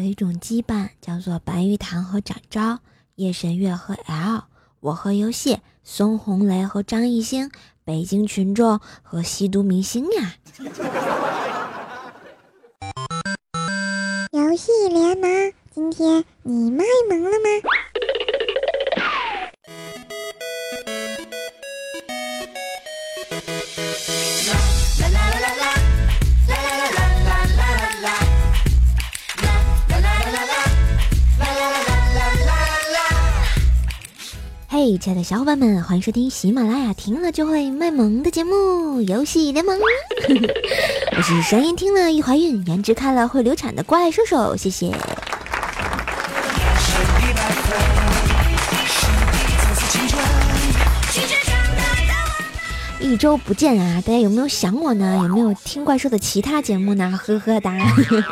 有一种羁绊叫做白玉堂和展昭，夜神月和 L，我和游戏，孙红雷和张艺兴，北京群众和吸毒明星呀。游戏联盟，今天你卖萌了吗？嘿，亲爱的小伙伴们，欢迎收听喜马拉雅听了就会卖萌的节目《游戏联盟》。我是声音听了易怀孕，颜值看了会流产的怪兽兽，谢谢。一周不见啊，大家有没有想我呢？有没有听怪兽的其他节目呢？呵呵哒。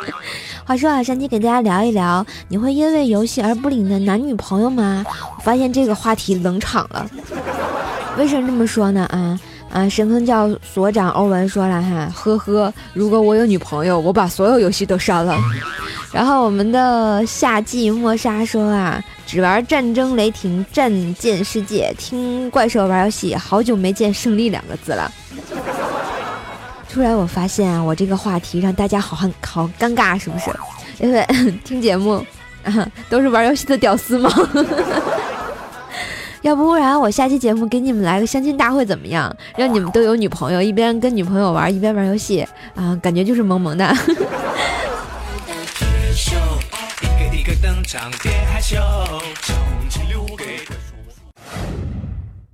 话说啊，上期给大家聊一聊，你会因为游戏而不理你的男女朋友吗？我发现这个话题冷场了。为什么这么说呢？啊啊，神坑教所长欧文说了哈，呵呵，如果我有女朋友，我把所有游戏都删了。然后我们的夏季莫莎说啊，只玩战争雷霆战舰世界，听怪兽玩游戏，好久没见胜利两个字了。突然我发现啊，我这个话题让大家好很好尴尬，是不是？因为听节目啊都是玩游戏的屌丝吗？要不然我下期节目给你们来个相亲大会怎么样？让你们都有女朋友，一边跟女朋友玩，一边玩游戏啊，感觉就是萌萌的。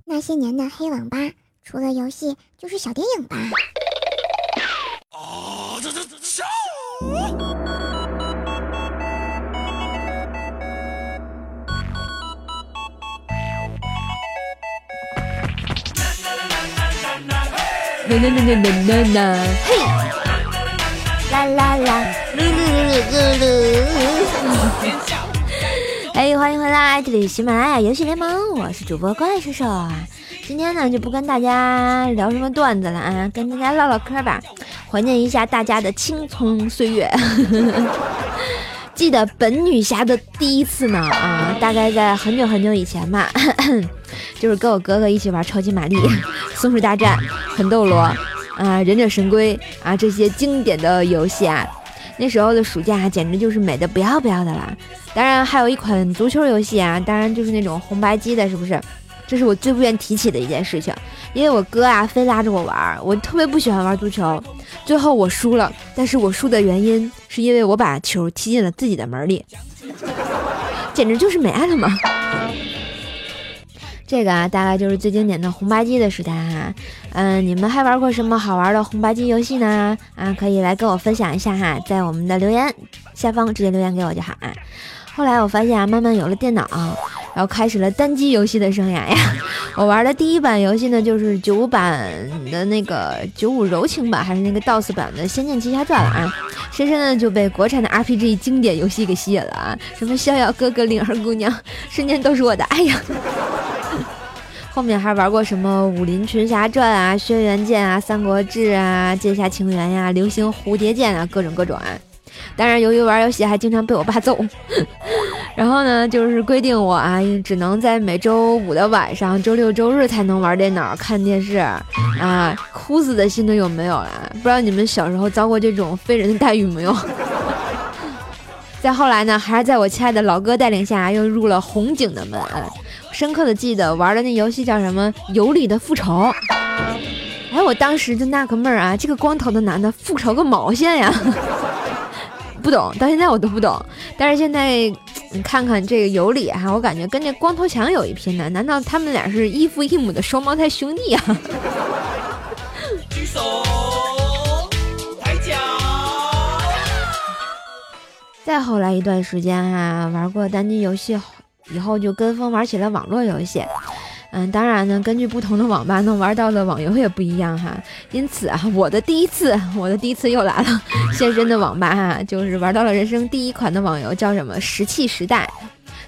那些年的黑网吧，除了游戏就是小电影吧。哦，这这这笑！啦啦啦啦啦啦，嘿！啦啦啦，噜噜噜噜噜。哎，欢迎回来，这里是喜马拉雅游戏联盟，我是主播怪兽兽啊。今天呢，就不跟大家聊什么段子了啊，跟大家唠唠嗑吧，怀念一下大家的青葱岁月。记得本女侠的第一次呢啊，大概在很久很久以前吧，就是跟我哥哥一起玩超级玛丽、松鼠大战、魂斗罗啊、忍者神龟啊这些经典的游戏啊。那时候的暑假简直就是美的不要不要的啦！当然还有一款足球游戏啊，当然就是那种红白机的，是不是？这是我最不愿提起的一件事情，因为我哥啊非拉着我玩，我特别不喜欢玩足球，最后我输了。但是我输的原因是因为我把球踢进了自己的门里，简直就是没爱了嘛！这个啊，大概就是最经典的红白机的时代哈。嗯，你们还玩过什么好玩的红白机游戏呢？啊，可以来跟我分享一下哈，在我们的留言下方直接留言给我就好啊。后来我发现啊，慢慢有了电脑，然后开始了单机游戏的生涯呀。我玩的第一版游戏呢，就是九五版的那个九五柔情版，还是那个 DOS 版的《仙剑奇侠传》了啊。深深的就被国产的 RPG 经典游戏给吸引了啊，什么逍遥哥哥、灵儿姑娘，瞬间都是我的爱呀。后面还玩过什么《武林群侠传》啊，《轩辕剑》啊，《三国志》啊，《剑侠情缘》呀，《流星蝴蝶剑》啊，各种各种啊。当然，由于玩游戏还经常被我爸揍，然后呢，就是规定我啊，只能在每周五的晚上、周六周日才能玩电脑、看电视啊。哭死的心都有没有了？不知道你们小时候遭过这种非人的待遇没有？再后来呢，还是在我亲爱的老哥带领下，又入了红警的门。深刻的记得玩的那游戏叫什么《有理的复仇》。哎，我当时就纳个闷儿啊，这个光头的男的复仇个毛线呀？不懂，到现在我都不懂。但是现在你看看这个有理哈，我感觉跟这光头强有一拼呢。难道他们俩是异父异母的双胞胎兄弟呀？举手，抬脚。再后来一段时间哈，玩过单机游戏。以后就跟风玩起了网络游戏，嗯，当然呢，根据不同的网吧能玩到的网游也不一样哈。因此啊，我的第一次，我的第一次又来了，现身的网吧哈，就是玩到了人生第一款的网游，叫什么《石器时代》。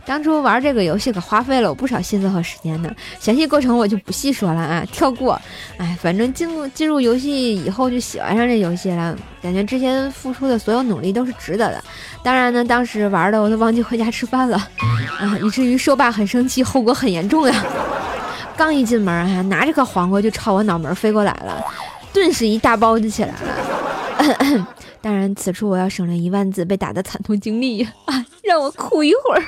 当初玩这个游戏可花费了我不少心思和时间呢，详细过程我就不细说了啊，跳过。哎，反正进入进入游戏以后就喜欢上这游戏了，感觉之前付出的所有努力都是值得的。当然呢，当时玩的我都忘记回家吃饭了啊，以至于兽爸很生气，后果很严重呀。刚一进门啊，拿着个黄瓜就朝我脑门飞过来了，顿时一大包就起来了。当然，此处我要省略一万字被打的惨痛经历啊，让我哭一会儿。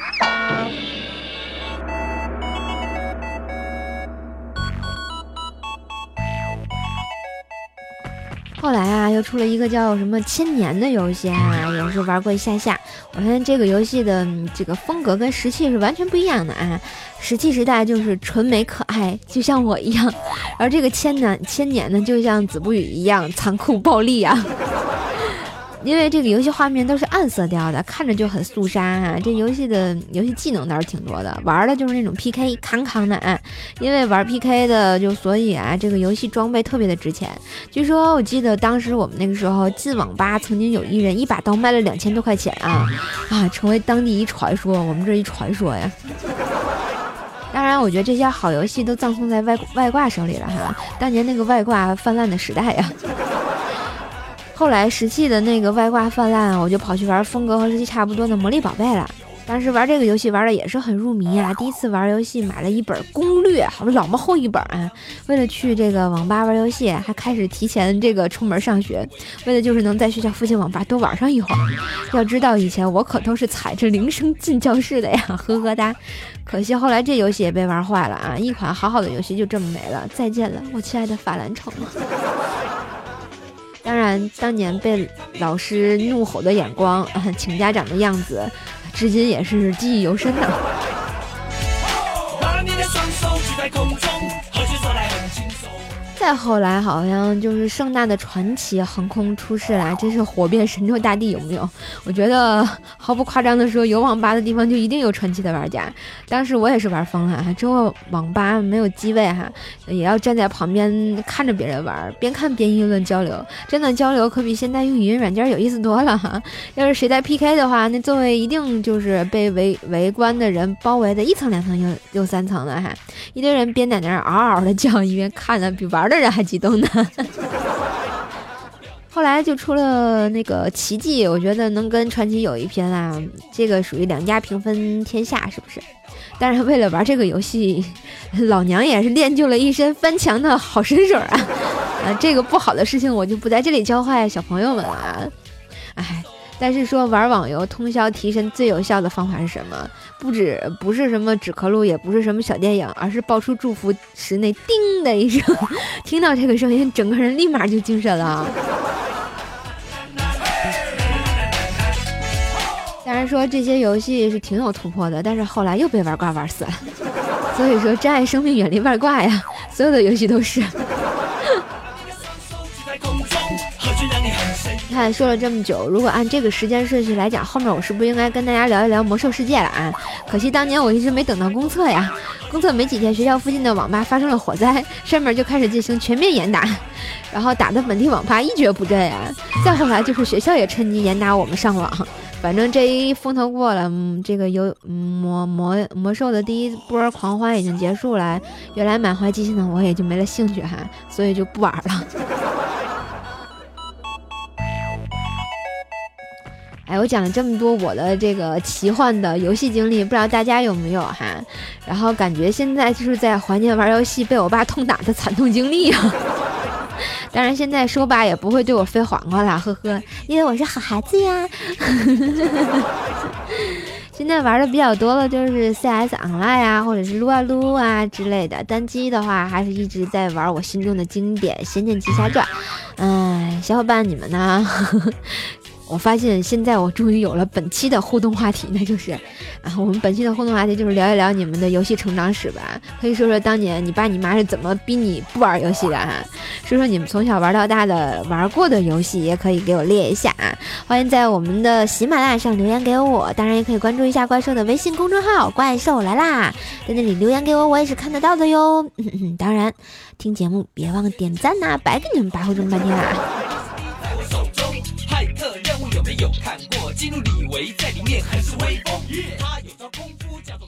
后来啊，又出了一个叫什么千年的游戏啊，也是玩过一下下。我发现这个游戏的这个风格跟石器是完全不一样的啊。石器时代就是纯美可爱，就像我一样，而这个千年千年呢，就像子不语一样残酷暴力啊。因为这个游戏画面都是暗色调的，看着就很肃杀啊。这游戏的游戏技能倒是挺多的，玩的就是那种 PK 扛扛的啊。因为玩 PK 的，就所以啊，这个游戏装备特别的值钱。据说我记得当时我们那个时候进网吧，曾经有一人一把刀卖了两千多块钱啊啊，成为当地一传说。我们这一传说呀。当然，我觉得这些好游戏都葬送在外外挂手里了哈。当年那个外挂泛滥的时代呀。后来石器的那个外挂泛滥，我就跑去玩风格和石器差不多的魔力宝贝了。当时玩这个游戏玩的也是很入迷啊。第一次玩游戏买了一本攻略，好老么厚一本啊。为了去这个网吧玩游戏，还开始提前这个出门上学，为的就是能在学校附近网吧多玩上一会儿。要知道以前我可都是踩着铃声进教室的呀，呵呵哒。可惜后来这游戏也被玩坏了啊，一款好好的游戏就这么没了。再见了，我亲爱的法兰城。当然，当年被老师怒吼的眼光，请家长的样子，至今也是记忆犹深呢。再后来，好像就是盛大的传奇横空出世了，真是火遍神州大地，有没有？我觉得毫不夸张的说，有网吧的地方就一定有传奇的玩家。当时我也是玩疯了哈，之后网吧没有机位哈，也要站在旁边看着别人玩，边看边议论交流。真的交流可比现在用语音软件有意思多了哈。要是谁在 PK 的话，那座位一定就是被围围观的人包围的一层两层又又三层的哈，一堆人边在那儿嗷嗷的叫，一边看的比玩。的人还激动呢，后来就出了那个奇迹，我觉得能跟传奇有一拼啦。这个属于两家平分天下，是不是？但是为了玩这个游戏，老娘也是练就了一身翻墙的好身手啊！啊，这个不好的事情我就不在这里教坏小朋友们了。啊哎。但是说玩网游通宵提神最有效的方法是什么？不止不是什么纸壳路，也不是什么小电影，而是爆出祝福时那叮的一声，听到这个声音，整个人立马就精神了。虽然说这些游戏是挺有突破的，但是后来又被玩挂玩死了。所以说珍爱生命，远离外挂呀！所有的游戏都是。看说了这么久，如果按这个时间顺序来讲，后面我是不是应该跟大家聊一聊魔兽世界了啊？可惜当年我一直没等到公测呀，公测没几天，学校附近的网吧发生了火灾，上面就开始进行全面严打，然后打的本地网吧一蹶不振呀。再后来就是学校也趁机严打我们上网，反正这一风头过了，嗯，这个游魔魔魔兽的第一波狂欢已经结束了，原来满怀激情的我也就没了兴趣哈，所以就不玩了。哎，我讲了这么多我的这个奇幻的游戏经历，不知道大家有没有哈？然后感觉现在就是在怀念玩游戏被我爸痛打的惨痛经历啊。当然现在说爸也不会对我飞黄瓜了，呵呵，因为我是好孩子呀。现在玩的比较多的就是 CS Online 啊，或者是撸啊撸啊之类的。单机的话，还是一直在玩我心中的经典《仙剑奇侠传》。嗯，小伙伴你们呢？我发现现在我终于有了本期的互动话题，那就是，啊，我们本期的互动话题就是聊一聊你们的游戏成长史吧。可以说说当年你爸你妈是怎么逼你不玩游戏的哈？说说你们从小玩到大的玩过的游戏，也可以给我列一下啊。欢迎在我们的喜马拉雅上留言给我，当然也可以关注一下怪兽的微信公众号“怪兽来啦”，在那里留言给我，我也是看得到的哟。当然，听节目别忘了点赞呐，白给你们白活这么半天啊。看过基努里维在里面很是威风，他有招功夫叫。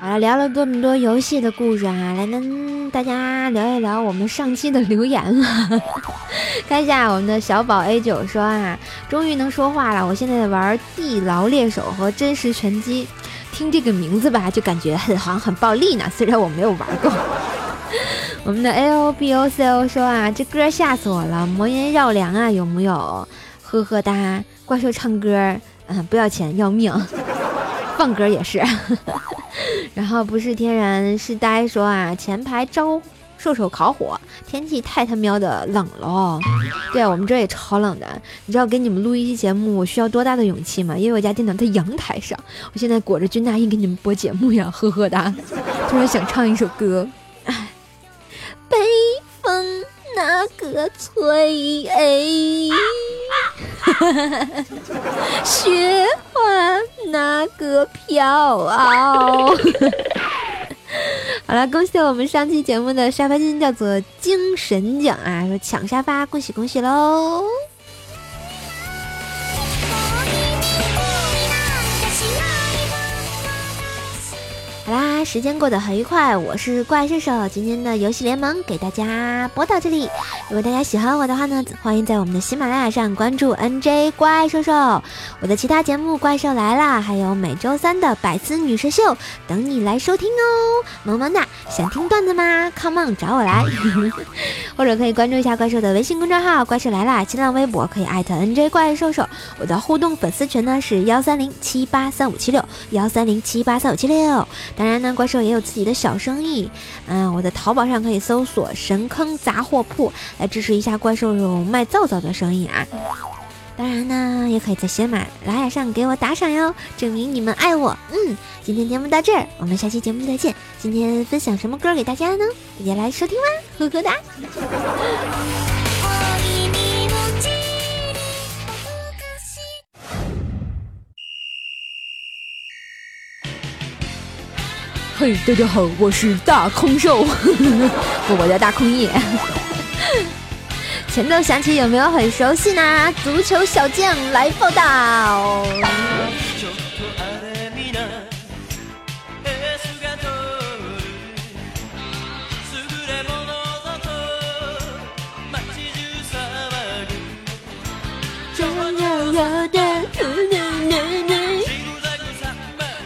好了，聊了这么多游戏的故事啊，来跟大家聊一聊我们上期的留言了。看一下我们的小宝 A 九说啊，终于能说话了。我现在在玩《地牢猎手》和《真实拳击》，听这个名字吧，就感觉很好像很暴力呢。虽然我没有玩过。我们的 A O B O C O 说啊，这歌吓死我了，魔音绕梁啊，有没有？呵呵哒，怪兽唱歌，嗯，不要钱要命，放歌也是。然后不是天然是呆说啊，前排招兽兽烤火，天气太他喵的冷了。对啊，我们这也超冷的。你知道给你们录一期节目我需要多大的勇气吗？因为我家电脑在阳台上，我现在裹着军大衣给你们播节目呀，呵呵哒。突然想唱一首歌，哎，北风那个吹，哎雪花那个飘。好了，恭喜我们上期节目的沙发君叫做精神奖啊！说抢沙发，恭喜恭喜喽！时间过得很愉快，我是怪兽兽。今天的游戏联盟给大家播到这里。如果大家喜欢我的话呢，欢迎在我们的喜马拉雅上关注 NJ 怪兽兽。我的其他节目《怪兽来啦》，还有每周三的百思女神秀等你来收听哦。萌萌哒，想听段子吗？Come on，找我来。或者可以关注一下怪兽的微信公众号“怪兽来啦”，新浪微博可以艾特 NJ 怪兽兽。我的互动粉丝群呢是幺三零七八三五七六幺三零七八三五七六。当然呢，怪兽也有自己的小生意，嗯，我在淘宝上可以搜索“神坑杂货铺”来支持一下怪兽兽卖皂皂的生意啊。当然呢，也可以在喜马拉雅上给我打赏哟，证明你们爱我。嗯，今天节目到这儿，我们下期节目再见。今天分享什么歌给大家呢？大家来收听吧，呵呵哒。嘿，大家好，我是大空兽，我叫大空翼。前奏响起，有没有很熟悉呢？足球小将来报道。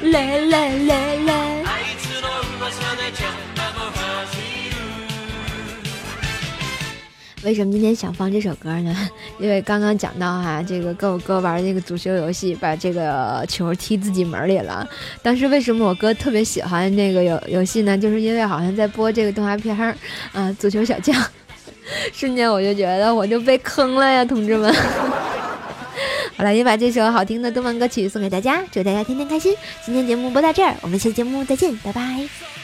来来来来。为什么今天想放这首歌呢？因为刚刚讲到哈，这个跟我哥玩这个足球游戏，把这个球踢自己门里了。当时为什么我哥特别喜欢那个游游戏呢？就是因为好像在播这个动画片儿，啊，足球小将。瞬间我就觉得我就被坑了呀，同志们。好了，也把这首好听的动漫歌曲送给大家，祝大家天天开心。今天节目播到这儿，我们下期节目再见，拜拜。